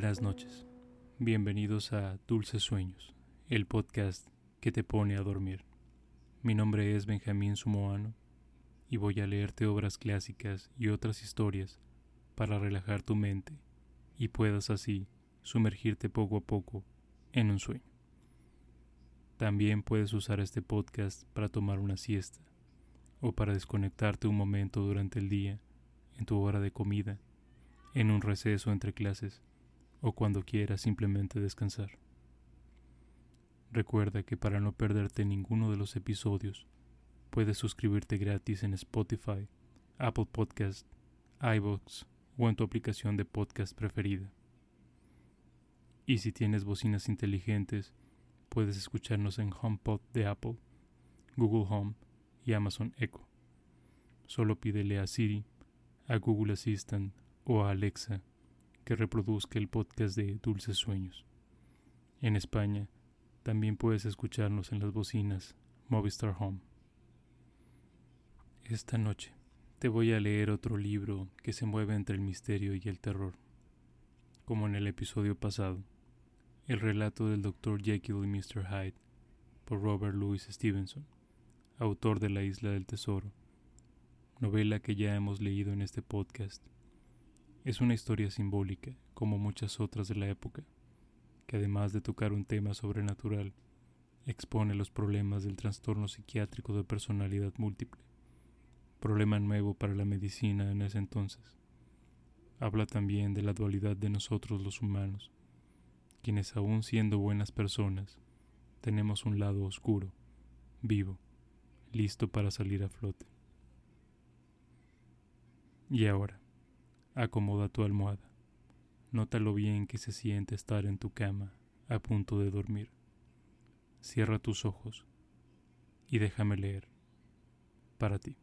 Buenas noches. Bienvenidos a Dulces Sueños, el podcast que te pone a dormir. Mi nombre es Benjamín Sumoano y voy a leerte obras clásicas y otras historias para relajar tu mente y puedas así sumergirte poco a poco en un sueño. También puedes usar este podcast para tomar una siesta o para desconectarte un momento durante el día, en tu hora de comida, en un receso entre clases o cuando quieras simplemente descansar. Recuerda que para no perderte ninguno de los episodios, puedes suscribirte gratis en Spotify, Apple Podcast, iVoox o en tu aplicación de podcast preferida. Y si tienes bocinas inteligentes, puedes escucharnos en HomePod de Apple, Google Home y Amazon Echo. Solo pídele a Siri, a Google Assistant o a Alexa que reproduzca el podcast de Dulces Sueños. En España, también puedes escucharnos en las bocinas Movistar Home. Esta noche te voy a leer otro libro que se mueve entre el misterio y el terror. Como en el episodio pasado, el relato del Dr. Jekyll y Mr. Hyde por Robert Louis Stevenson, autor de La Isla del Tesoro, novela que ya hemos leído en este podcast es una historia simbólica, como muchas otras de la época, que además de tocar un tema sobrenatural, expone los problemas del trastorno psiquiátrico de personalidad múltiple, problema nuevo para la medicina en ese entonces. Habla también de la dualidad de nosotros los humanos, quienes aún siendo buenas personas, tenemos un lado oscuro, vivo, listo para salir a flote. Y ahora, Acomoda tu almohada. Nota lo bien que se siente estar en tu cama a punto de dormir. Cierra tus ojos y déjame leer para ti.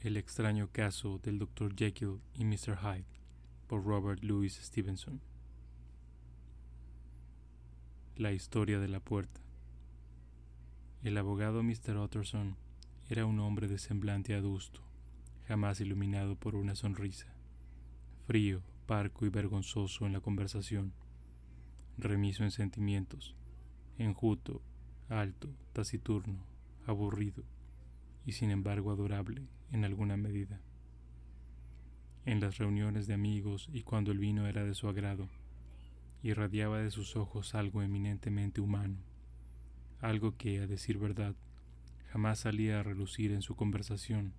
El extraño caso del Dr. Jekyll y Mr. Hyde por Robert Louis Stevenson. La historia de la puerta. El abogado Mr. Utterson era un hombre de semblante adusto, jamás iluminado por una sonrisa, frío, parco y vergonzoso en la conversación, remiso en sentimientos, enjuto, alto, taciturno, aburrido. Y sin embargo adorable en alguna medida. En las reuniones de amigos y cuando el vino era de su agrado, irradiaba de sus ojos algo eminentemente humano, algo que, a decir verdad, jamás salía a relucir en su conversación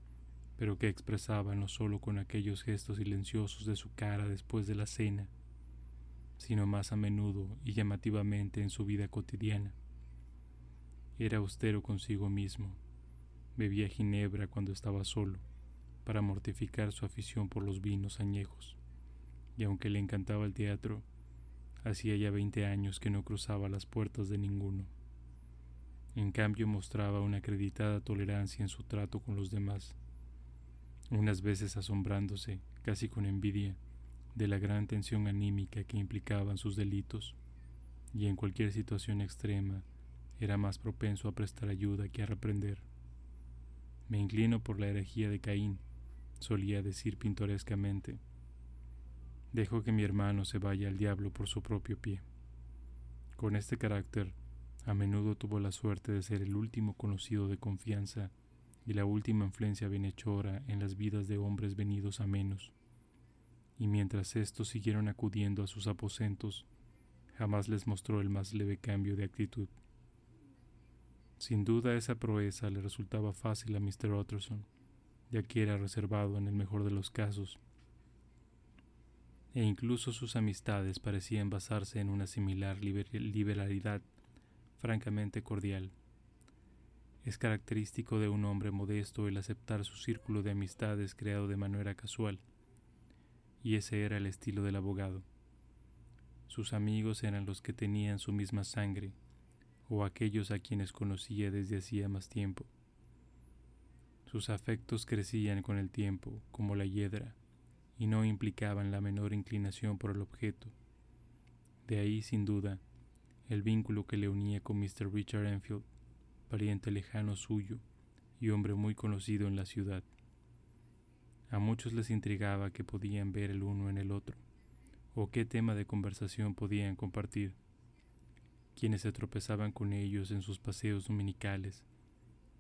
pero que expresaba no solo con aquellos gestos silenciosos de su cara después de la cena, sino más a menudo y llamativamente en su vida cotidiana. Era austero consigo mismo, bebía ginebra cuando estaba solo, para mortificar su afición por los vinos añejos, y aunque le encantaba el teatro, hacía ya veinte años que no cruzaba las puertas de ninguno. En cambio mostraba una acreditada tolerancia en su trato con los demás unas veces asombrándose, casi con envidia, de la gran tensión anímica que implicaban sus delitos, y en cualquier situación extrema era más propenso a prestar ayuda que a reprender. Me inclino por la herejía de Caín, solía decir pintorescamente. Dejo que mi hermano se vaya al diablo por su propio pie. Con este carácter, a menudo tuvo la suerte de ser el último conocido de confianza y la última influencia bienhechora en las vidas de hombres venidos a menos. Y mientras éstos siguieron acudiendo a sus aposentos, jamás les mostró el más leve cambio de actitud. Sin duda esa proeza le resultaba fácil a Mr. Utterson, ya que era reservado en el mejor de los casos, e incluso sus amistades parecían basarse en una similar liberalidad francamente cordial. Es característico de un hombre modesto el aceptar su círculo de amistades creado de manera casual, y ese era el estilo del abogado. Sus amigos eran los que tenían su misma sangre, o aquellos a quienes conocía desde hacía más tiempo. Sus afectos crecían con el tiempo, como la hiedra, y no implicaban la menor inclinación por el objeto. De ahí, sin duda, el vínculo que le unía con Mr. Richard Enfield, pariente lejano suyo y hombre muy conocido en la ciudad. A muchos les intrigaba qué podían ver el uno en el otro, o qué tema de conversación podían compartir. Quienes se tropezaban con ellos en sus paseos dominicales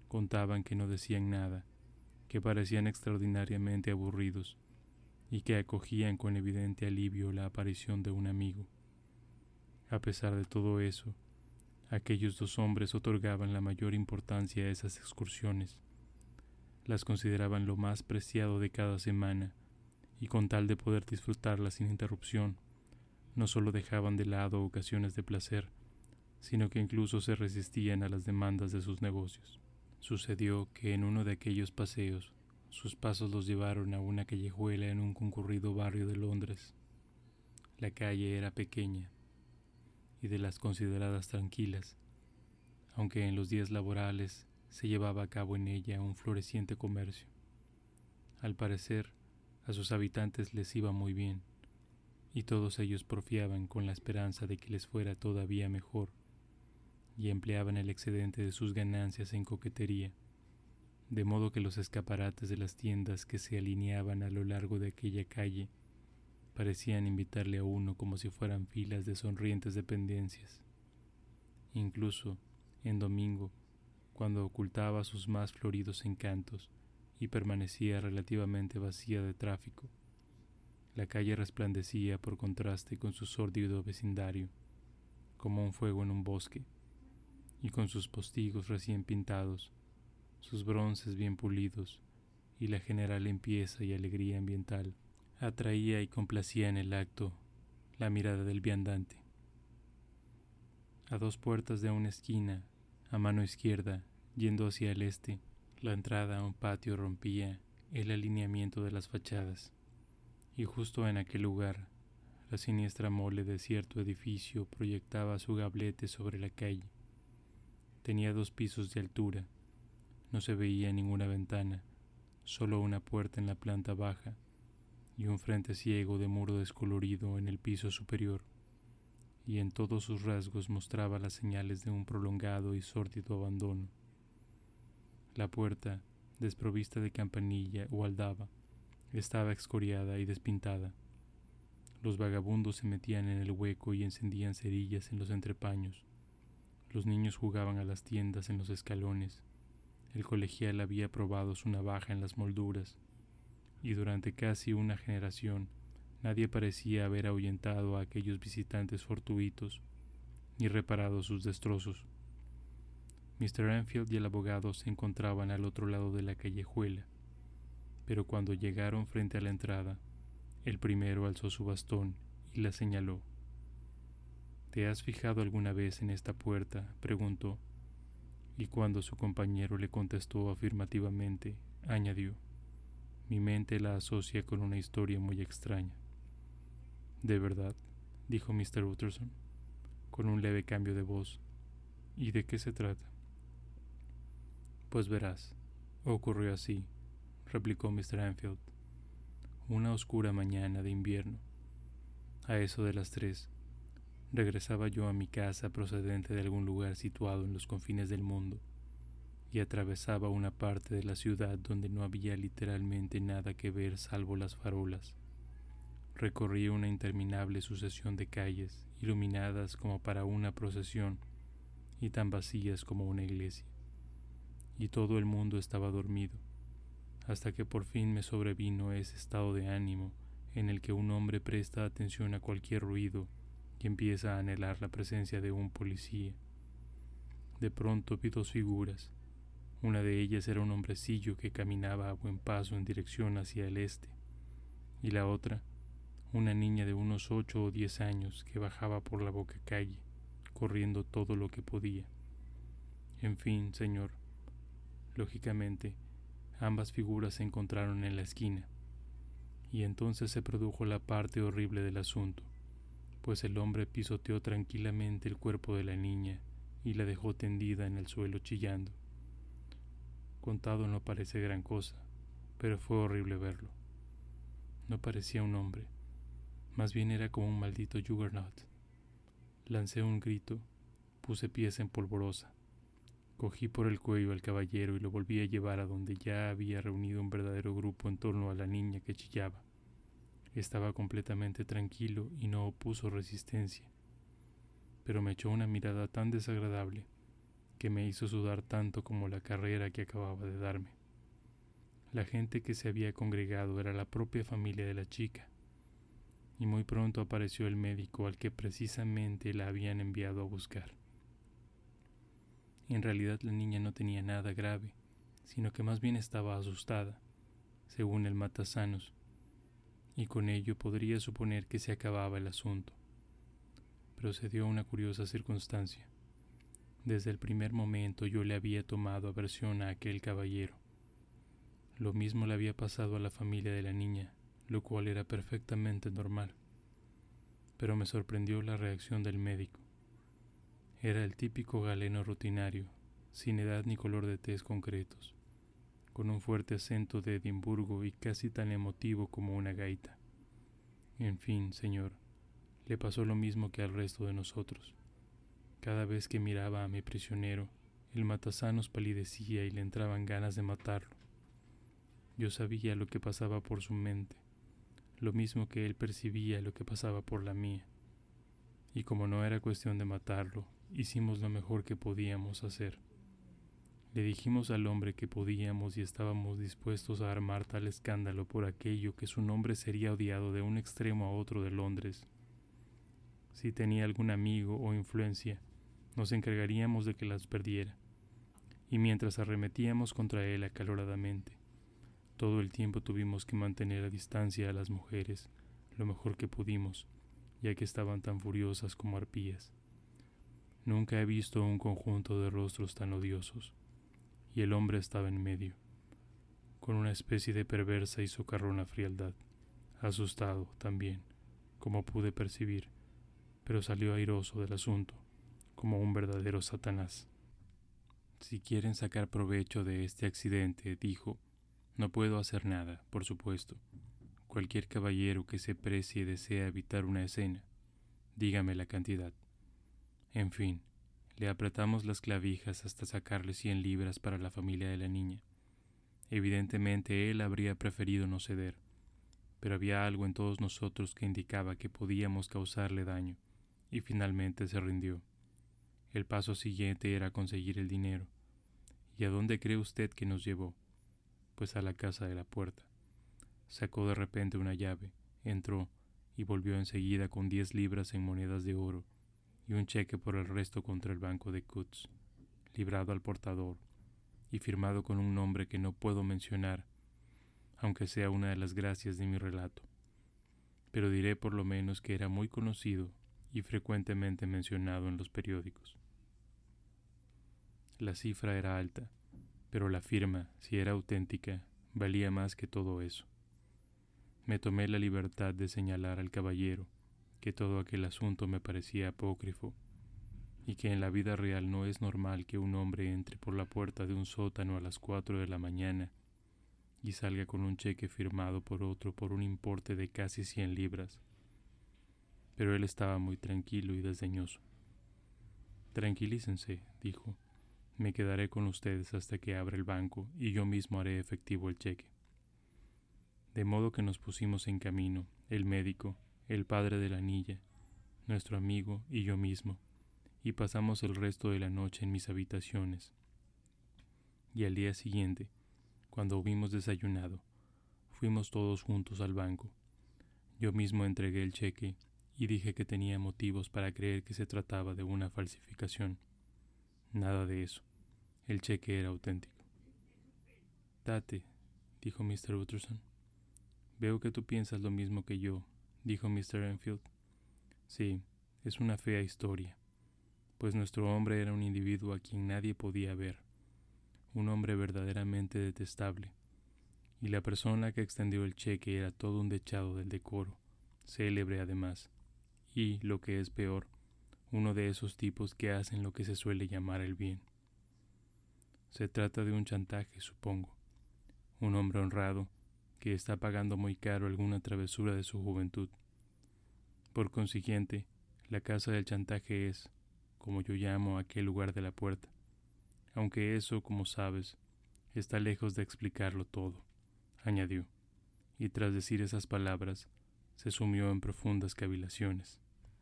contaban que no decían nada, que parecían extraordinariamente aburridos y que acogían con evidente alivio la aparición de un amigo. A pesar de todo eso, aquellos dos hombres otorgaban la mayor importancia a esas excursiones. Las consideraban lo más preciado de cada semana, y con tal de poder disfrutarlas sin interrupción, no solo dejaban de lado ocasiones de placer, sino que incluso se resistían a las demandas de sus negocios. Sucedió que en uno de aquellos paseos sus pasos los llevaron a una callejuela en un concurrido barrio de Londres. La calle era pequeña y de las consideradas tranquilas, aunque en los días laborales se llevaba a cabo en ella un floreciente comercio. Al parecer, a sus habitantes les iba muy bien, y todos ellos porfiaban con la esperanza de que les fuera todavía mejor y empleaban el excedente de sus ganancias en coquetería, de modo que los escaparates de las tiendas que se alineaban a lo largo de aquella calle parecían invitarle a uno como si fueran filas de sonrientes dependencias. Incluso, en domingo, cuando ocultaba sus más floridos encantos y permanecía relativamente vacía de tráfico, la calle resplandecía por contraste con su sórdido vecindario, como un fuego en un bosque y con sus postigos recién pintados, sus bronces bien pulidos y la general limpieza y alegría ambiental, atraía y complacía en el acto la mirada del viandante. A dos puertas de una esquina, a mano izquierda, yendo hacia el este, la entrada a un patio rompía el alineamiento de las fachadas, y justo en aquel lugar, la siniestra mole de cierto edificio proyectaba su gablete sobre la calle Tenía dos pisos de altura. No se veía ninguna ventana, solo una puerta en la planta baja y un frente ciego de muro descolorido en el piso superior, y en todos sus rasgos mostraba las señales de un prolongado y sórdido abandono. La puerta, desprovista de campanilla o aldaba, estaba excoriada y despintada. Los vagabundos se metían en el hueco y encendían cerillas en los entrepaños. Los niños jugaban a las tiendas en los escalones. El colegial había probado su navaja en las molduras, y durante casi una generación nadie parecía haber ahuyentado a aquellos visitantes fortuitos ni reparado sus destrozos. Mr. Enfield y el abogado se encontraban al otro lado de la callejuela, pero cuando llegaron frente a la entrada, el primero alzó su bastón y la señaló. ¿Te has fijado alguna vez en esta puerta? preguntó, y cuando su compañero le contestó afirmativamente, añadió, mi mente la asocia con una historia muy extraña. ¿De verdad? dijo Mr. Utterson, con un leve cambio de voz. ¿Y de qué se trata? Pues verás, ocurrió así, replicó Mr. Anfield. Una oscura mañana de invierno, a eso de las tres, Regresaba yo a mi casa procedente de algún lugar situado en los confines del mundo y atravesaba una parte de la ciudad donde no había literalmente nada que ver salvo las farolas. Recorrí una interminable sucesión de calles, iluminadas como para una procesión y tan vacías como una iglesia. Y todo el mundo estaba dormido, hasta que por fin me sobrevino ese estado de ánimo en el que un hombre presta atención a cualquier ruido y empieza a anhelar la presencia de un policía. De pronto vi dos figuras. Una de ellas era un hombrecillo que caminaba a buen paso en dirección hacia el este, y la otra, una niña de unos ocho o diez años que bajaba por la boca calle, corriendo todo lo que podía. En fin, señor, lógicamente, ambas figuras se encontraron en la esquina, y entonces se produjo la parte horrible del asunto pues el hombre pisoteó tranquilamente el cuerpo de la niña y la dejó tendida en el suelo chillando. Contado no parece gran cosa, pero fue horrible verlo. No parecía un hombre, más bien era como un maldito juggernaut. Lancé un grito, puse pies en polvorosa. Cogí por el cuello al caballero y lo volví a llevar a donde ya había reunido un verdadero grupo en torno a la niña que chillaba. Estaba completamente tranquilo y no opuso resistencia, pero me echó una mirada tan desagradable que me hizo sudar tanto como la carrera que acababa de darme. La gente que se había congregado era la propia familia de la chica, y muy pronto apareció el médico al que precisamente la habían enviado a buscar. En realidad la niña no tenía nada grave, sino que más bien estaba asustada, según el matasanos, y con ello podría suponer que se acababa el asunto. Pero se una curiosa circunstancia. Desde el primer momento yo le había tomado aversión a aquel caballero. Lo mismo le había pasado a la familia de la niña, lo cual era perfectamente normal. Pero me sorprendió la reacción del médico. Era el típico galeno rutinario, sin edad ni color de tez concretos, con un fuerte acento de Edimburgo y casi tan emotivo como una gaita. En fin, señor, le pasó lo mismo que al resto de nosotros. Cada vez que miraba a mi prisionero, el matasanos palidecía y le entraban ganas de matarlo. Yo sabía lo que pasaba por su mente, lo mismo que él percibía lo que pasaba por la mía. Y como no era cuestión de matarlo, hicimos lo mejor que podíamos hacer. Le dijimos al hombre que podíamos y estábamos dispuestos a armar tal escándalo por aquello que su nombre sería odiado de un extremo a otro de Londres. Si tenía algún amigo o influencia, nos encargaríamos de que las perdiera. Y mientras arremetíamos contra él acaloradamente, todo el tiempo tuvimos que mantener a distancia a las mujeres lo mejor que pudimos, ya que estaban tan furiosas como arpías. Nunca he visto un conjunto de rostros tan odiosos, y el hombre estaba en medio, con una especie de perversa y socarrona frialdad, asustado también, como pude percibir, pero salió airoso del asunto, como un verdadero Satanás. Si quieren sacar provecho de este accidente, dijo, no puedo hacer nada, por supuesto. Cualquier caballero que se precie desea evitar una escena, dígame la cantidad. En fin, le apretamos las clavijas hasta sacarle cien libras para la familia de la niña. Evidentemente él habría preferido no ceder, pero había algo en todos nosotros que indicaba que podíamos causarle daño, y finalmente se rindió. El paso siguiente era conseguir el dinero. ¿Y a dónde cree usted que nos llevó? Pues a la casa de la puerta. Sacó de repente una llave, entró y volvió enseguida con diez libras en monedas de oro y un cheque por el resto contra el banco de Cutts, librado al portador y firmado con un nombre que no puedo mencionar, aunque sea una de las gracias de mi relato. Pero diré por lo menos que era muy conocido y frecuentemente mencionado en los periódicos. La cifra era alta, pero la firma, si era auténtica, valía más que todo eso. Me tomé la libertad de señalar al caballero que todo aquel asunto me parecía apócrifo, y que en la vida real no es normal que un hombre entre por la puerta de un sótano a las cuatro de la mañana y salga con un cheque firmado por otro por un importe de casi cien libras. Pero él estaba muy tranquilo y desdeñoso. Tranquilícense, dijo. Me quedaré con ustedes hasta que abra el banco y yo mismo haré efectivo el cheque. De modo que nos pusimos en camino, el médico, el padre de la niña, nuestro amigo y yo mismo, y pasamos el resto de la noche en mis habitaciones. Y al día siguiente, cuando hubimos desayunado, fuimos todos juntos al banco. Yo mismo entregué el cheque y dije que tenía motivos para creer que se trataba de una falsificación. Nada de eso. El cheque era auténtico. Date, dijo Mr. Utterson. Veo que tú piensas lo mismo que yo dijo Mr. Enfield. Sí, es una fea historia, pues nuestro hombre era un individuo a quien nadie podía ver, un hombre verdaderamente detestable, y la persona que extendió el cheque era todo un dechado del decoro, célebre además, y, lo que es peor, uno de esos tipos que hacen lo que se suele llamar el bien. Se trata de un chantaje, supongo, un hombre honrado, que está pagando muy caro alguna travesura de su juventud. Por consiguiente, la casa del chantaje es, como yo llamo aquel lugar de la puerta, aunque eso, como sabes, está lejos de explicarlo todo, añadió, y tras decir esas palabras, se sumió en profundas cavilaciones.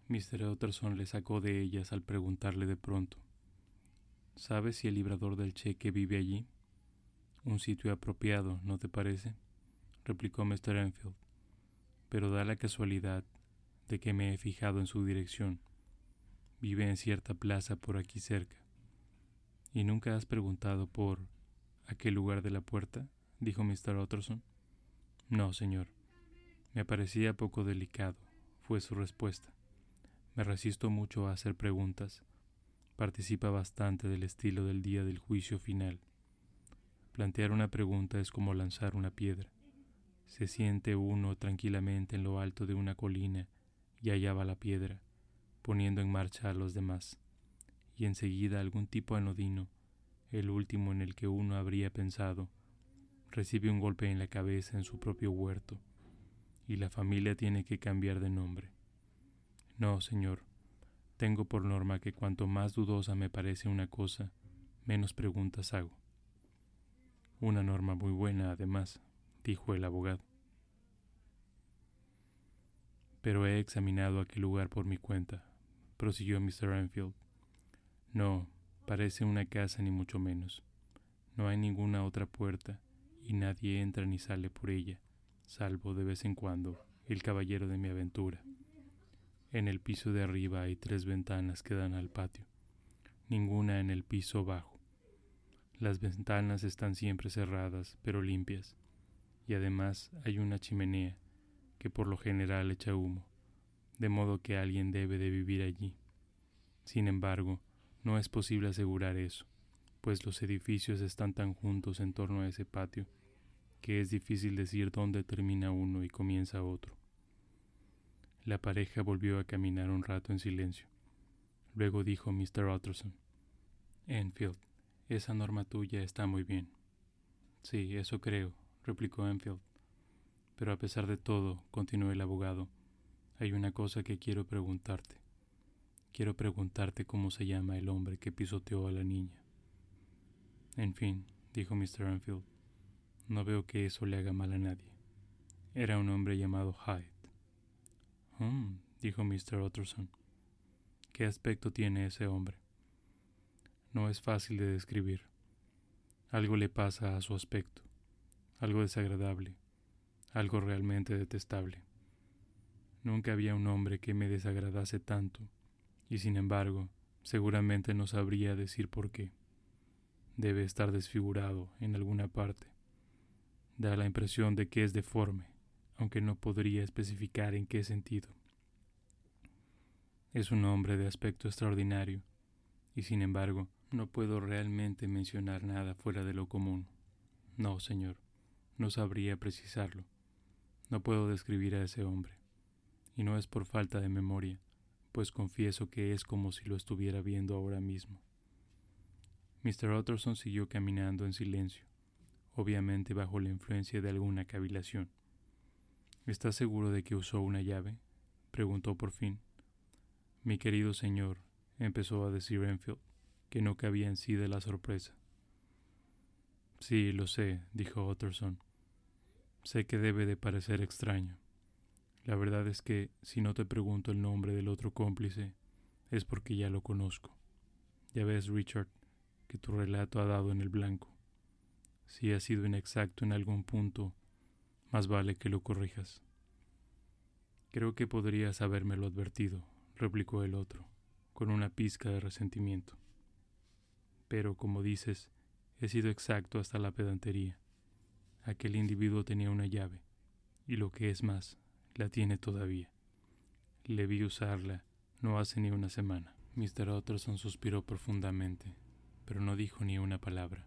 Mr. Utterson le sacó de ellas al preguntarle de pronto, ¿Sabes si el librador del cheque vive allí? Un sitio apropiado, ¿no te parece? replicó Mr. Enfield. Pero da la casualidad de que me he fijado en su dirección. Vive en cierta plaza por aquí cerca. ¿Y nunca has preguntado por aquel lugar de la puerta? dijo Mr. Utterson. No, señor. Me parecía poco delicado, fue su respuesta. Me resisto mucho a hacer preguntas. Participa bastante del estilo del día del juicio final. Plantear una pregunta es como lanzar una piedra. Se siente uno tranquilamente en lo alto de una colina y allá va la piedra, poniendo en marcha a los demás, y enseguida algún tipo anodino, el último en el que uno habría pensado, recibe un golpe en la cabeza en su propio huerto, y la familia tiene que cambiar de nombre. No, señor, tengo por norma que cuanto más dudosa me parece una cosa, menos preguntas hago. Una norma muy buena, además, dijo el abogado. Pero he examinado aquel lugar por mi cuenta, prosiguió Mr. Enfield. No, parece una casa ni mucho menos. No hay ninguna otra puerta y nadie entra ni sale por ella, salvo de vez en cuando el caballero de mi aventura. En el piso de arriba hay tres ventanas que dan al patio, ninguna en el piso bajo. Las ventanas están siempre cerradas, pero limpias, y además hay una chimenea que por lo general echa humo, de modo que alguien debe de vivir allí. Sin embargo, no es posible asegurar eso, pues los edificios están tan juntos en torno a ese patio que es difícil decir dónde termina uno y comienza otro. La pareja volvió a caminar un rato en silencio. Luego dijo Mr. Utterson, Enfield, esa norma tuya está muy bien. Sí, eso creo, replicó Enfield. Pero a pesar de todo, continuó el abogado, hay una cosa que quiero preguntarte. Quiero preguntarte cómo se llama el hombre que pisoteó a la niña. En fin, dijo Mr. Enfield, no veo que eso le haga mal a nadie. Era un hombre llamado Hyde. Hmm, dijo Mr. Utterson. ¿Qué aspecto tiene ese hombre? No es fácil de describir. Algo le pasa a su aspecto, algo desagradable, algo realmente detestable. Nunca había un hombre que me desagradase tanto, y sin embargo, seguramente no sabría decir por qué. Debe estar desfigurado en alguna parte. Da la impresión de que es deforme, aunque no podría especificar en qué sentido. Es un hombre de aspecto extraordinario, y sin embargo, no puedo realmente mencionar nada fuera de lo común. No, señor, no sabría precisarlo. No puedo describir a ese hombre. Y no es por falta de memoria, pues confieso que es como si lo estuviera viendo ahora mismo. Mr. Utterson siguió caminando en silencio, obviamente bajo la influencia de alguna cavilación. ¿Estás seguro de que usó una llave? preguntó por fin. Mi querido señor, empezó a decir Enfield, que no cabía en sí de la sorpresa. Sí, lo sé, dijo Utterson. Sé que debe de parecer extraño. La verdad es que si no te pregunto el nombre del otro cómplice, es porque ya lo conozco. Ya ves, Richard, que tu relato ha dado en el blanco. Si ha sido inexacto en algún punto, más vale que lo corrijas. Creo que podrías habérmelo advertido, replicó el otro, con una pizca de resentimiento. Pero, como dices, he sido exacto hasta la pedantería. Aquel individuo tenía una llave, y lo que es más, la tiene todavía. Le vi usarla no hace ni una semana. Mr. Utterson suspiró profundamente, pero no dijo ni una palabra,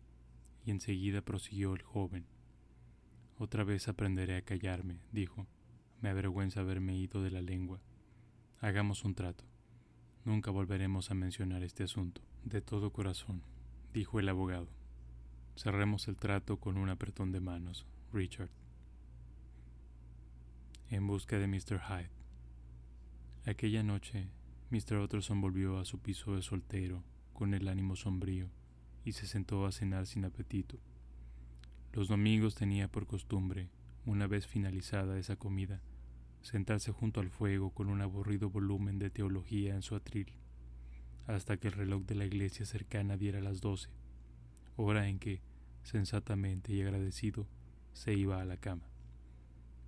y enseguida prosiguió el joven. Otra vez aprenderé a callarme, dijo. Me avergüenza haberme ido de la lengua. Hagamos un trato. Nunca volveremos a mencionar este asunto. De todo corazón, dijo el abogado. Cerremos el trato con un apretón de manos, Richard. En busca de Mr. Hyde. Aquella noche, Mr. Utterson volvió a su piso de soltero, con el ánimo sombrío y se sentó a cenar sin apetito. Los domingos tenía por costumbre, una vez finalizada esa comida, sentarse junto al fuego con un aburrido volumen de teología en su atril, hasta que el reloj de la iglesia cercana diera las doce, hora en que, sensatamente y agradecido, se iba a la cama.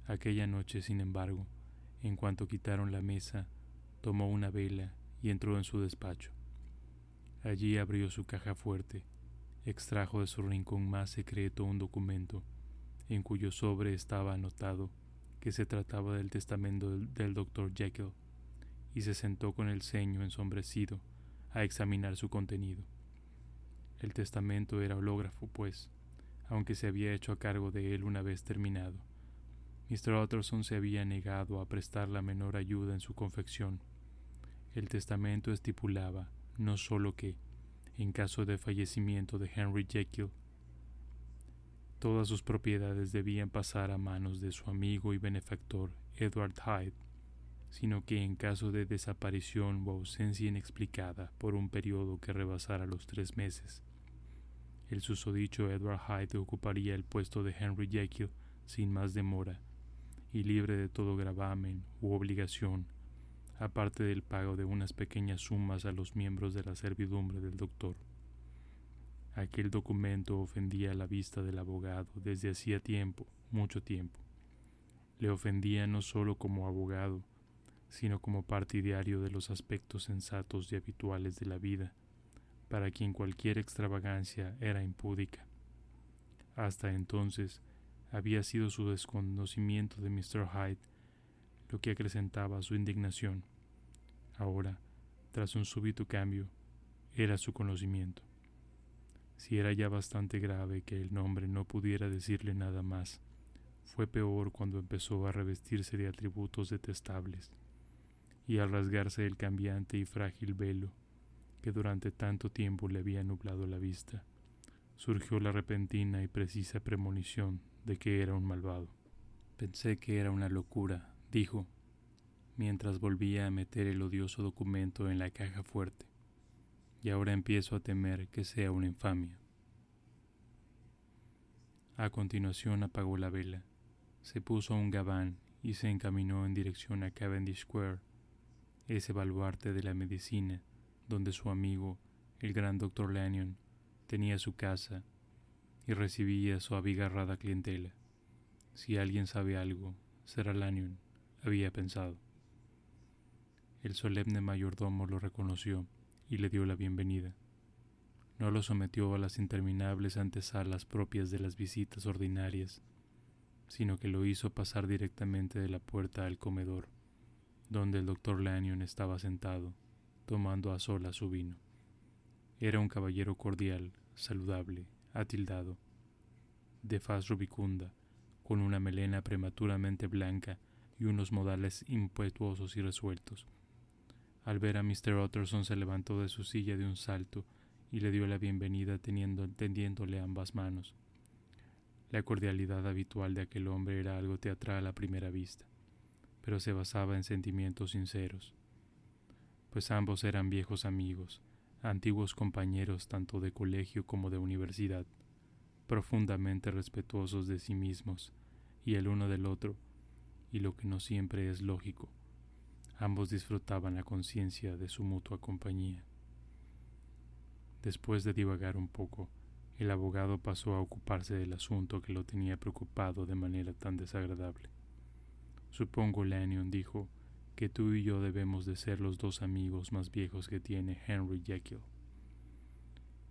Aquella noche, sin embargo, en cuanto quitaron la mesa, tomó una vela y entró en su despacho. Allí abrió su caja fuerte, extrajo de su rincón más secreto un documento, en cuyo sobre estaba anotado que se trataba del testamento del, doctor Jekyll, y se sentó con el ceño ensombrecido a examinar su contenido. El testamento era hológrafo, pues, aunque se había hecho a cargo de él una vez terminado. Mr. Utterson se había negado a prestar la menor ayuda en su confección. El testamento estipulaba no sólo que, en caso de fallecimiento de Henry Jekyll, todas sus propiedades debían pasar a manos de su amigo y benefactor Edward Hyde, sino que en caso de desaparición o ausencia inexplicada por un periodo que rebasara los tres meses, el susodicho Edward Hyde ocuparía el puesto de Henry Jekyll sin más demora y libre de todo gravamen u obligación, aparte del pago de unas pequeñas sumas a los miembros de la servidumbre del doctor. Aquel documento ofendía la vista del abogado desde hacía tiempo, mucho tiempo. Le ofendía no solo como abogado, sino como partidario de los aspectos sensatos y habituales de la vida, para quien cualquier extravagancia era impúdica. Hasta entonces, había sido su desconocimiento de Mr. Hyde lo que acrecentaba su indignación. Ahora, tras un súbito cambio, era su conocimiento. Si era ya bastante grave que el nombre no pudiera decirle nada más, fue peor cuando empezó a revestirse de atributos detestables, y al rasgarse el cambiante y frágil velo que durante tanto tiempo le había nublado la vista, surgió la repentina y precisa premonición de que era un malvado. Pensé que era una locura, dijo, mientras volvía a meter el odioso documento en la caja fuerte, y ahora empiezo a temer que sea una infamia. A continuación apagó la vela, se puso un gabán y se encaminó en dirección a Cavendish Square, ese baluarte de la medicina donde su amigo, el gran doctor Lanyon, tenía su casa y recibía su abigarrada clientela. Si alguien sabe algo, será Lanyon, había pensado. El solemne mayordomo lo reconoció y le dio la bienvenida. No lo sometió a las interminables antesalas propias de las visitas ordinarias, sino que lo hizo pasar directamente de la puerta al comedor, donde el doctor Lanyon estaba sentado, tomando a sola su vino. Era un caballero cordial, saludable, atildado, de faz rubicunda, con una melena prematuramente blanca y unos modales impetuosos y resueltos. Al ver a Mr. Utterson se levantó de su silla de un salto y le dio la bienvenida tendiéndole ambas manos. La cordialidad habitual de aquel hombre era algo teatral a primera vista, pero se basaba en sentimientos sinceros, pues ambos eran viejos amigos, antiguos compañeros tanto de colegio como de universidad, profundamente respetuosos de sí mismos y el uno del otro, y lo que no siempre es lógico, ambos disfrutaban la conciencia de su mutua compañía. Después de divagar un poco, el abogado pasó a ocuparse del asunto que lo tenía preocupado de manera tan desagradable. Supongo, Lanyon dijo, que tú y yo debemos de ser los dos amigos más viejos que tiene Henry Jekyll.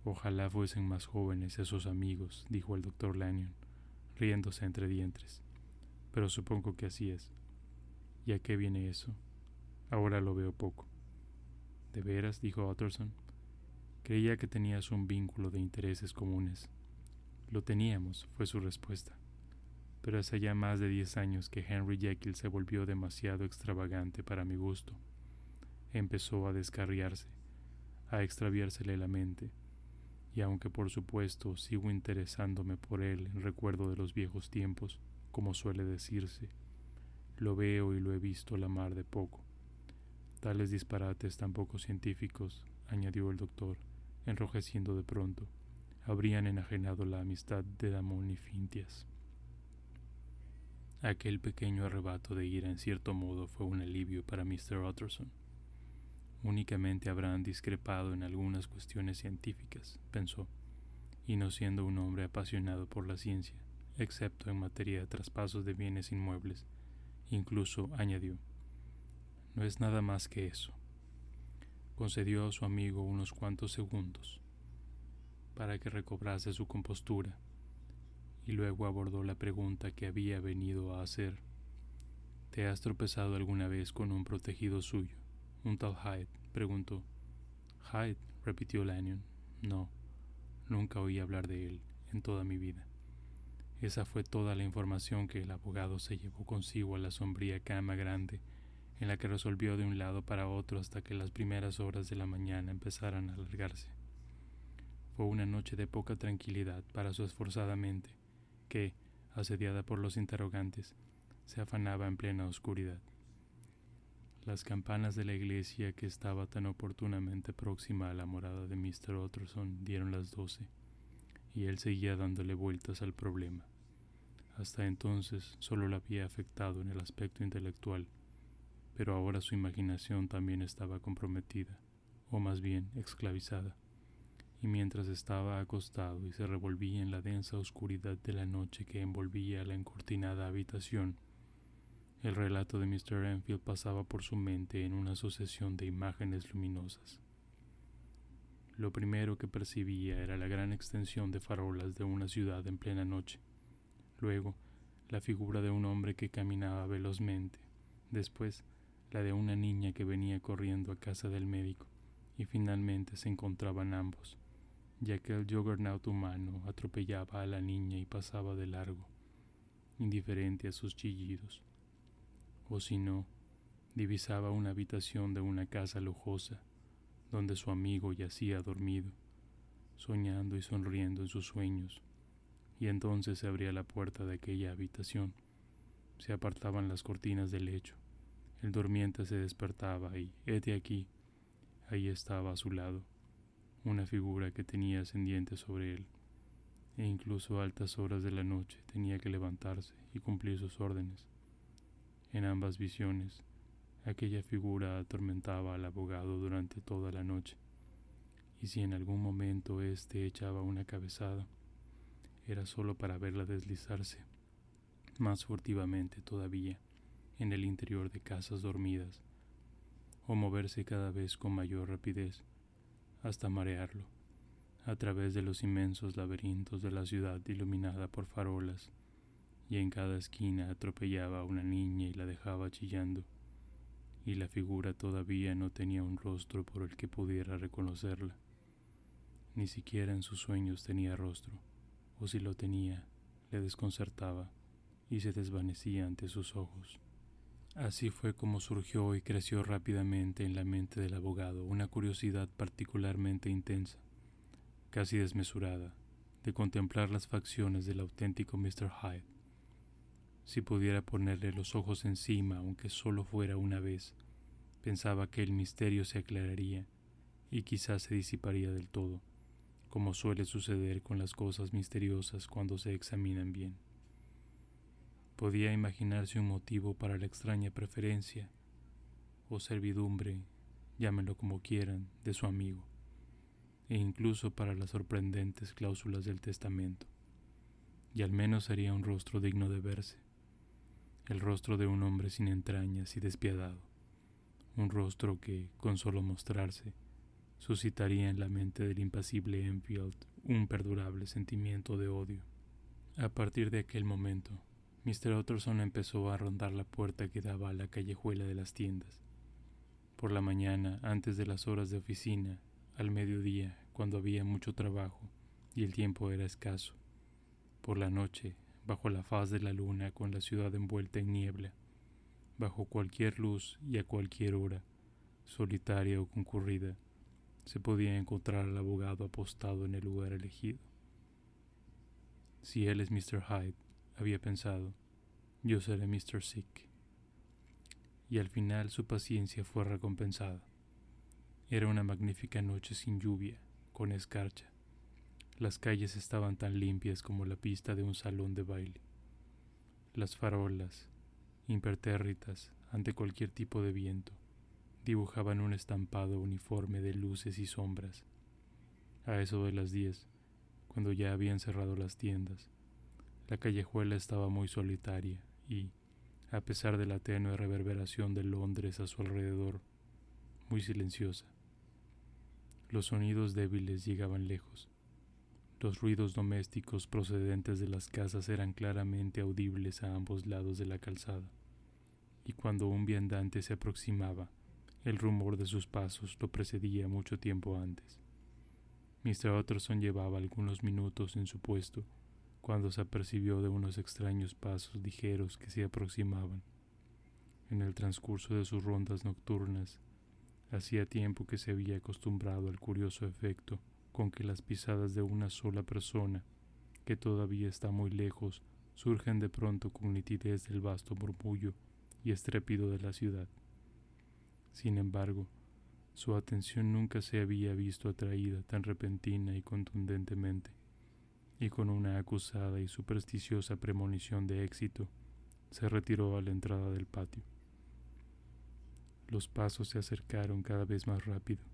Ojalá fuesen más jóvenes esos amigos, dijo el doctor Lanyon, riéndose entre dientes. Pero supongo que así es. ¿Y a qué viene eso? Ahora lo veo poco. ¿De veras? dijo Utterson. Creía que tenías un vínculo de intereses comunes. Lo teníamos, fue su respuesta pero hace ya más de diez años que Henry Jekyll se volvió demasiado extravagante para mi gusto. Empezó a descarriarse, a extraviársele la mente, y aunque por supuesto sigo interesándome por él en recuerdo de los viejos tiempos, como suele decirse, lo veo y lo he visto la mar de poco. Tales disparates tan poco científicos, añadió el doctor, enrojeciendo de pronto, habrían enajenado la amistad de Damón y Fintias. Aquel pequeño arrebato de ira en cierto modo fue un alivio para Mr. Utterson. Únicamente habrán discrepado en algunas cuestiones científicas, pensó, y no siendo un hombre apasionado por la ciencia, excepto en materia de traspasos de bienes inmuebles, incluso añadió, no es nada más que eso. Concedió a su amigo unos cuantos segundos para que recobrase su compostura y luego abordó la pregunta que había venido a hacer. ¿Te has tropezado alguna vez con un protegido suyo? Un tal Hyde, preguntó. Hyde, repitió Lanyon. No, nunca oí hablar de él en toda mi vida. Esa fue toda la información que el abogado se llevó consigo a la sombría cama grande, en la que resolvió de un lado para otro hasta que las primeras horas de la mañana empezaran a alargarse. Fue una noche de poca tranquilidad para su esforzada mente, que, asediada por los interrogantes, se afanaba en plena oscuridad. Las campanas de la iglesia que estaba tan oportunamente próxima a la morada de Mr. Utterson dieron las doce, y él seguía dándole vueltas al problema. Hasta entonces solo la había afectado en el aspecto intelectual, pero ahora su imaginación también estaba comprometida, o más bien esclavizada, y mientras estaba acostado y se revolvía en la densa oscuridad de la noche que envolvía la encortinada habitación, el relato de Mr. Enfield pasaba por su mente en una sucesión de imágenes luminosas. Lo primero que percibía era la gran extensión de farolas de una ciudad en plena noche, luego la figura de un hombre que caminaba velozmente, después la de una niña que venía corriendo a casa del médico, y finalmente se encontraban ambos, ya que el juggernaut humano atropellaba a la niña y pasaba de largo, indiferente a sus chillidos. O si no, divisaba una habitación de una casa lujosa, donde su amigo yacía dormido, soñando y sonriendo en sus sueños, y entonces se abría la puerta de aquella habitación, se apartaban las cortinas del lecho, el durmiente se despertaba y, hete aquí, ahí estaba a su lado, una figura que tenía ascendiente sobre él, e incluso a altas horas de la noche tenía que levantarse y cumplir sus órdenes. En ambas visiones, aquella figura atormentaba al abogado durante toda la noche, y si en algún momento éste echaba una cabezada, era solo para verla deslizarse, más furtivamente todavía, en el interior de casas dormidas, o moverse cada vez con mayor rapidez, hasta marearlo, a través de los inmensos laberintos de la ciudad iluminada por farolas, y en cada esquina atropellaba a una niña y la dejaba chillando, y la figura todavía no tenía un rostro por el que pudiera reconocerla. Ni siquiera en sus sueños tenía rostro o si lo tenía, le desconcertaba y se desvanecía ante sus ojos. Así fue como surgió y creció rápidamente en la mente del abogado una curiosidad particularmente intensa, casi desmesurada, de contemplar las facciones del auténtico Mr. Hyde. Si pudiera ponerle los ojos encima, aunque solo fuera una vez, pensaba que el misterio se aclararía y quizás se disiparía del todo como suele suceder con las cosas misteriosas cuando se examinan bien. Podía imaginarse un motivo para la extraña preferencia o servidumbre, llámenlo como quieran, de su amigo, e incluso para las sorprendentes cláusulas del testamento. Y al menos sería un rostro digno de verse, el rostro de un hombre sin entrañas y despiadado, un rostro que, con solo mostrarse, suscitaría en la mente del impasible Enfield un perdurable sentimiento de odio. A partir de aquel momento, Mr. Utterson empezó a rondar la puerta que daba a la callejuela de las tiendas. Por la mañana, antes de las horas de oficina, al mediodía, cuando había mucho trabajo y el tiempo era escaso. Por la noche, bajo la faz de la luna con la ciudad envuelta en niebla, bajo cualquier luz y a cualquier hora, solitaria o concurrida, se podía encontrar al abogado apostado en el lugar elegido. Si él es Mr. Hyde, había pensado, yo seré Mr. Sick. Y al final su paciencia fue recompensada. Era una magnífica noche sin lluvia, con escarcha. Las calles estaban tan limpias como la pista de un salón de baile. Las farolas, impertérritas ante cualquier tipo de viento, dibujaban un estampado uniforme de luces y sombras. A eso de las diez, cuando ya habían cerrado las tiendas, la callejuela estaba muy solitaria y, a pesar de la tenue reverberación de Londres a su alrededor, muy silenciosa. Los sonidos débiles llegaban lejos, los ruidos domésticos procedentes de las casas eran claramente audibles a ambos lados de la calzada, y cuando un viandante se aproximaba, el rumor de sus pasos lo precedía mucho tiempo antes. Mr. Utterson llevaba algunos minutos en su puesto cuando se apercibió de unos extraños pasos ligeros que se aproximaban. En el transcurso de sus rondas nocturnas, hacía tiempo que se había acostumbrado al curioso efecto con que las pisadas de una sola persona, que todavía está muy lejos, surgen de pronto con nitidez del vasto murmullo y estrépido de la ciudad. Sin embargo, su atención nunca se había visto atraída tan repentina y contundentemente, y con una acusada y supersticiosa premonición de éxito, se retiró a la entrada del patio. Los pasos se acercaron cada vez más rápido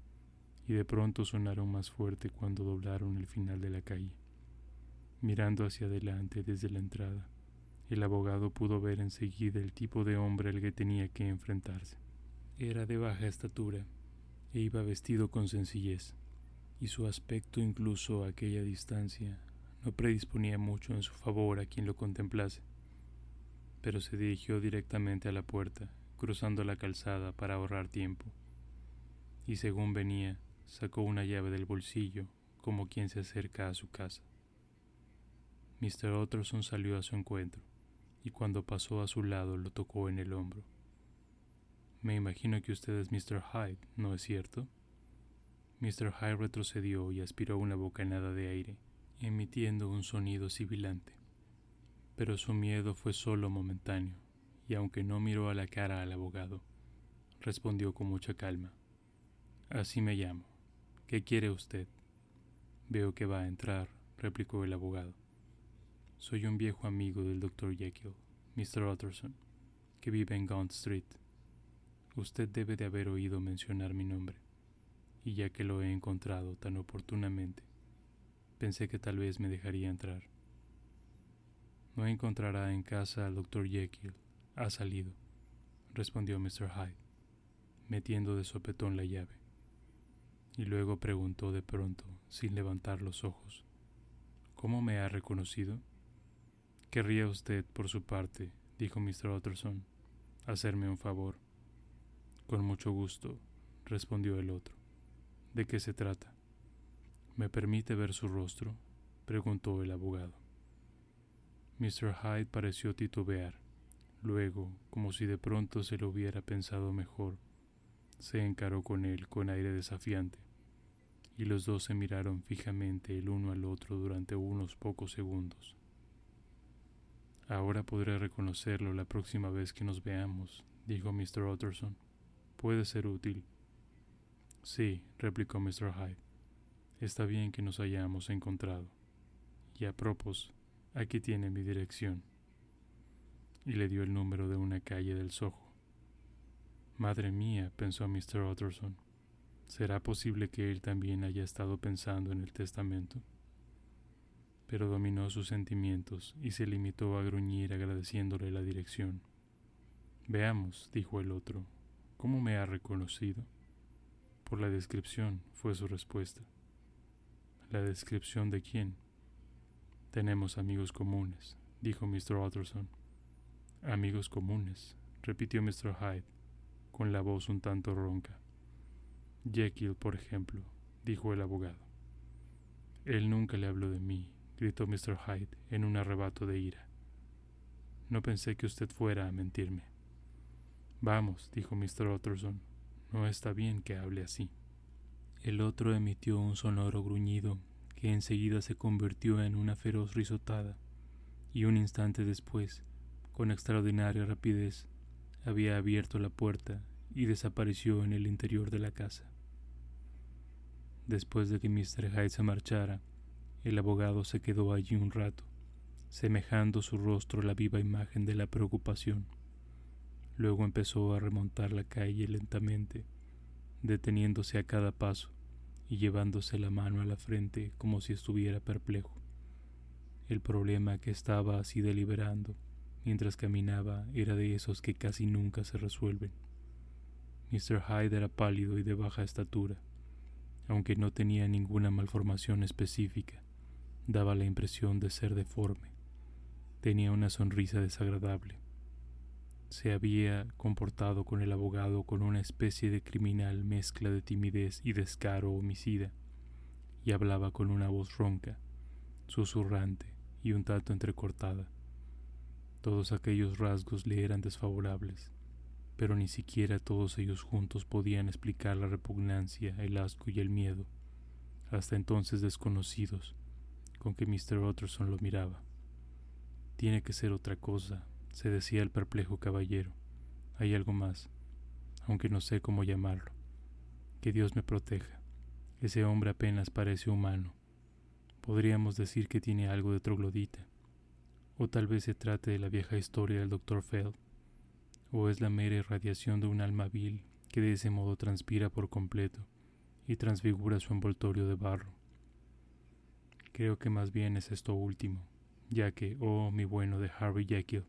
y de pronto sonaron más fuerte cuando doblaron el final de la calle. Mirando hacia adelante desde la entrada, el abogado pudo ver enseguida el tipo de hombre al que tenía que enfrentarse. Era de baja estatura e iba vestido con sencillez, y su aspecto incluso a aquella distancia no predisponía mucho en su favor a quien lo contemplase, pero se dirigió directamente a la puerta, cruzando la calzada para ahorrar tiempo, y según venía, Sacó una llave del bolsillo, como quien se acerca a su casa. Mr. Utterson salió a su encuentro, y cuando pasó a su lado lo tocó en el hombro. Me imagino que usted es Mr. Hyde, ¿no es cierto? Mr. Hyde retrocedió y aspiró una bocanada de aire, emitiendo un sonido sibilante. Pero su miedo fue solo momentáneo, y aunque no miró a la cara al abogado, respondió con mucha calma. Así me llamo. ¿Qué quiere usted? Veo que va a entrar, replicó el abogado. Soy un viejo amigo del doctor Jekyll, Mr. Utterson, que vive en Gaunt Street. Usted debe de haber oído mencionar mi nombre, y ya que lo he encontrado tan oportunamente, pensé que tal vez me dejaría entrar. No encontrará en casa al doctor Jekyll. Ha salido, respondió Mr. Hyde, metiendo de sopetón la llave y luego preguntó de pronto, sin levantar los ojos, ¿Cómo me ha reconocido? Querría usted, por su parte, dijo Mr. Utterson, hacerme un favor. Con mucho gusto, respondió el otro. ¿De qué se trata? ¿Me permite ver su rostro? preguntó el abogado. Mr. Hyde pareció titubear. Luego, como si de pronto se lo hubiera pensado mejor, se encaró con él con aire desafiante y los dos se miraron fijamente el uno al otro durante unos pocos segundos. Ahora podré reconocerlo la próxima vez que nos veamos, dijo Mr. Utterson. Puede ser útil. Sí, replicó Mr. Hyde. Está bien que nos hayamos encontrado. Y a propósito, aquí tiene mi dirección. Y le dio el número de una calle del Soho. Madre mía, pensó Mr. Utterson. ¿Será posible que él también haya estado pensando en el testamento? Pero dominó sus sentimientos y se limitó a gruñir agradeciéndole la dirección. Veamos, dijo el otro, ¿cómo me ha reconocido? Por la descripción, fue su respuesta. ¿La descripción de quién? Tenemos amigos comunes, dijo Mr. Utterson. Amigos comunes, repitió Mr. Hyde, con la voz un tanto ronca. Jekyll, por ejemplo, dijo el abogado. Él nunca le habló de mí, gritó Mr. Hyde en un arrebato de ira. No pensé que usted fuera a mentirme. Vamos, dijo Mr. Utterson, no está bien que hable así. El otro emitió un sonoro gruñido que enseguida se convirtió en una feroz risotada, y un instante después, con extraordinaria rapidez, había abierto la puerta y desapareció en el interior de la casa. Después de que Mr. Hyde se marchara, El abogado se quedó allí un rato, semejando su rostro la viva imagen de la preocupación. Luego empezó a remontar la calle lentamente, deteniéndose a cada paso y llevándose la mano a la frente como si estuviera perplejo. El problema que estaba así deliberando mientras caminaba era de esos que casi nunca se resuelven. Mr. Hyde era pálido y de baja estatura, aunque no tenía ninguna malformación específica, daba la impresión de ser deforme. Tenía una sonrisa desagradable. Se había comportado con el abogado con una especie de criminal mezcla de timidez y descaro homicida, y hablaba con una voz ronca, susurrante y un tanto entrecortada. Todos aquellos rasgos le eran desfavorables, pero ni siquiera todos ellos juntos podían explicar la repugnancia, el asco y el miedo, hasta entonces desconocidos, con que Mr. Utterson lo miraba. Tiene que ser otra cosa, se decía el perplejo caballero. Hay algo más, aunque no sé cómo llamarlo. Que Dios me proteja. Ese hombre apenas parece humano. Podríamos decir que tiene algo de troglodita. O tal vez se trate de la vieja historia del Dr. Feld, o es la mera irradiación de un alma vil que de ese modo transpira por completo y transfigura su envoltorio de barro. Creo que más bien es esto último, ya que, oh mi bueno de Harry Jekyll,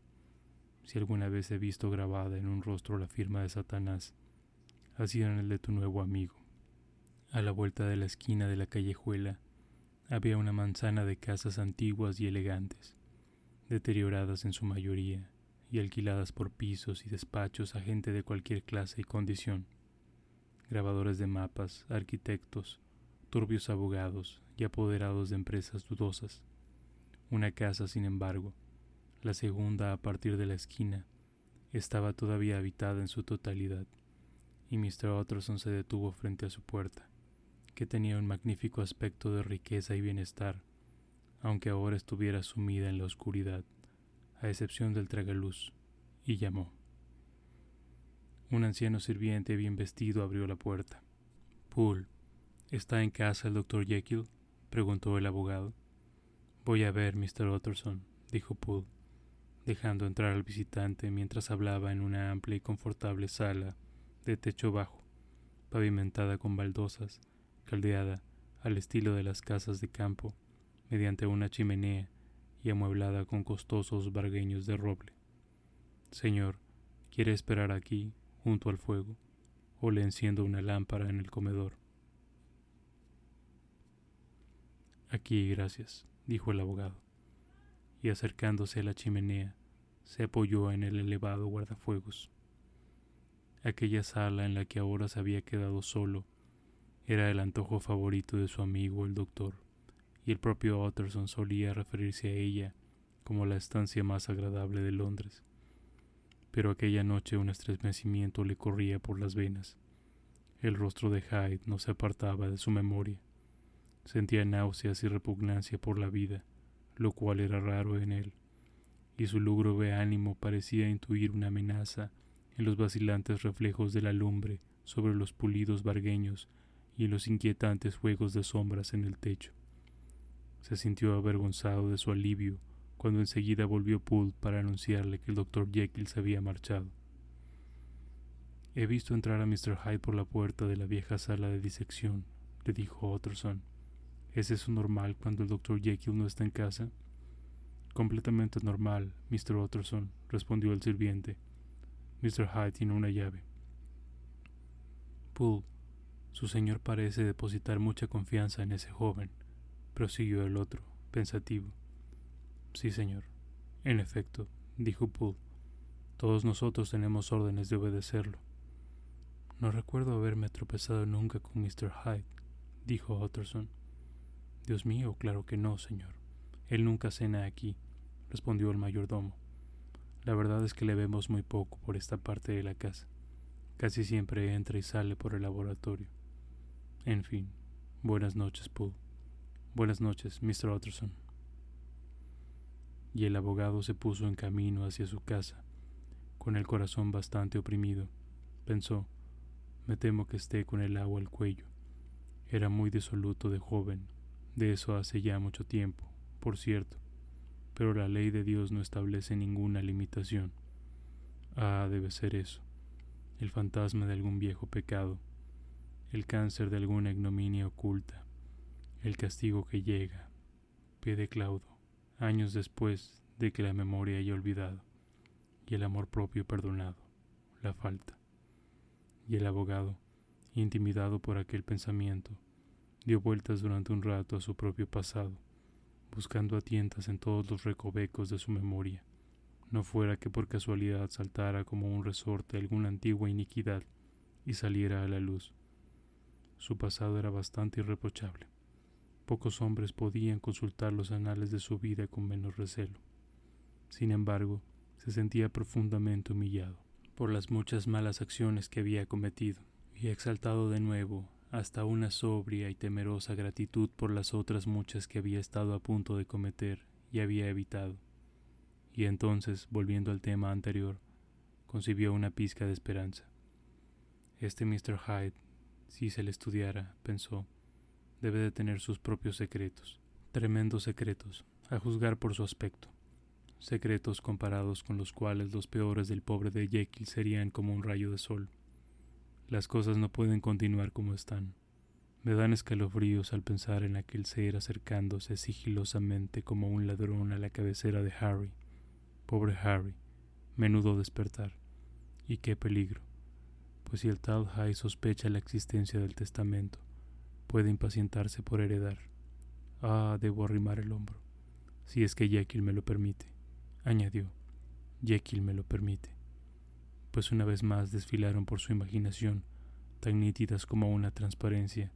si alguna vez he visto grabada en un rostro la firma de Satanás, ha sido en el de tu nuevo amigo. A la vuelta de la esquina de la callejuela había una manzana de casas antiguas y elegantes deterioradas en su mayoría y alquiladas por pisos y despachos a gente de cualquier clase y condición, grabadores de mapas, arquitectos, turbios abogados y apoderados de empresas dudosas. Una casa, sin embargo, la segunda a partir de la esquina, estaba todavía habitada en su totalidad, y Mr. Utterson se detuvo frente a su puerta, que tenía un magnífico aspecto de riqueza y bienestar, aunque ahora estuviera sumida en la oscuridad, a excepción del tragaluz, y llamó. Un anciano sirviente bien vestido abrió la puerta. Poole, ¿está en casa el doctor Jekyll? preguntó el abogado. Voy a ver, Mr. Utterson, dijo Poole, dejando entrar al visitante mientras hablaba en una amplia y confortable sala de techo bajo, pavimentada con baldosas, caldeada al estilo de las casas de campo mediante una chimenea y amueblada con costosos bargueños de roble. Señor, ¿quiere esperar aquí, junto al fuego, o le enciendo una lámpara en el comedor? Aquí, gracias, dijo el abogado, y acercándose a la chimenea, se apoyó en el elevado guardafuegos. Aquella sala en la que ahora se había quedado solo era el antojo favorito de su amigo el doctor y el propio Utterson solía referirse a ella como la estancia más agradable de Londres. Pero aquella noche un estremecimiento le corría por las venas. El rostro de Hyde no se apartaba de su memoria. Sentía náuseas y repugnancia por la vida, lo cual era raro en él, y su lúgubre ánimo parecía intuir una amenaza en los vacilantes reflejos de la lumbre sobre los pulidos vargueños y en los inquietantes juegos de sombras en el techo. Se sintió avergonzado de su alivio cuando enseguida volvió Poole para anunciarle que el doctor Jekyll se había marchado. He visto entrar a Mr. Hyde por la puerta de la vieja sala de disección, le dijo Utterson. ¿Es eso normal cuando el doctor Jekyll no está en casa? Completamente normal, Mr. Utterson, respondió el sirviente. Mr. Hyde tiene una llave. Poole, su señor parece depositar mucha confianza en ese joven prosiguió el otro, pensativo. Sí, señor. En efecto, dijo Poole. Todos nosotros tenemos órdenes de obedecerlo. No recuerdo haberme tropezado nunca con Mr. Hyde, dijo Utterson. Dios mío, claro que no, señor. Él nunca cena aquí, respondió el mayordomo. La verdad es que le vemos muy poco por esta parte de la casa. Casi siempre entra y sale por el laboratorio. En fin, buenas noches, Poole. Buenas noches, Mr. Utterson. Y el abogado se puso en camino hacia su casa, con el corazón bastante oprimido. Pensó, me temo que esté con el agua al cuello. Era muy disoluto de joven, De eso hace ya mucho tiempo, por cierto, pero la ley de Dios no establece ninguna limitación. Ah, debe ser eso, el fantasma de algún viejo pecado, el cáncer de alguna ignominia oculta, el castigo que llega, pie de Claudo, años después de que la memoria haya olvidado, y el amor propio perdonado, la falta. Y el abogado, intimidado por aquel pensamiento, dio vueltas durante un rato a su propio pasado, buscando a tientas en todos los recovecos de su memoria, no fuera que por casualidad saltara como un resorte alguna antigua iniquidad y saliera a la luz. Su pasado era bastante irreprochable. Pocos hombres podían consultar los anales de su vida con menos recelo. Sin embargo, se sentía profundamente humillado por las muchas malas acciones que había cometido y exaltado de nuevo hasta una sobria y temerosa gratitud por las otras muchas que había estado a punto de cometer y había evitado. Y entonces, volviendo al tema anterior, concibió una pizca de esperanza. Este Mr. Hyde, si se le estudiara, pensó, debe de tener sus propios secretos, tremendos secretos, a juzgar por su aspecto, secretos comparados con los cuales los peores del pobre de Jekyll serían como un rayo de sol. Las cosas no pueden continuar como están. Me dan escalofríos al pensar en aquel ser acercándose sigilosamente como un ladrón a la cabecera de Harry. Pobre Harry, menudo despertar. Y qué peligro, pues si el tal Hyde sospecha la existencia del testamento, puede impacientarse por heredar. Ah, debo arrimar el hombro, si es que Jekyll me lo permite, añadió. Jekyll me lo permite pues una vez más desfilaron por su imaginación, tan nítidas como una transparencia,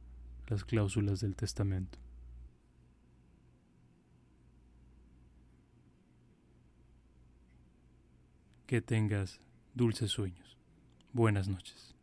las cláusulas del testamento. Que tengas dulces sueños. Buenas noches.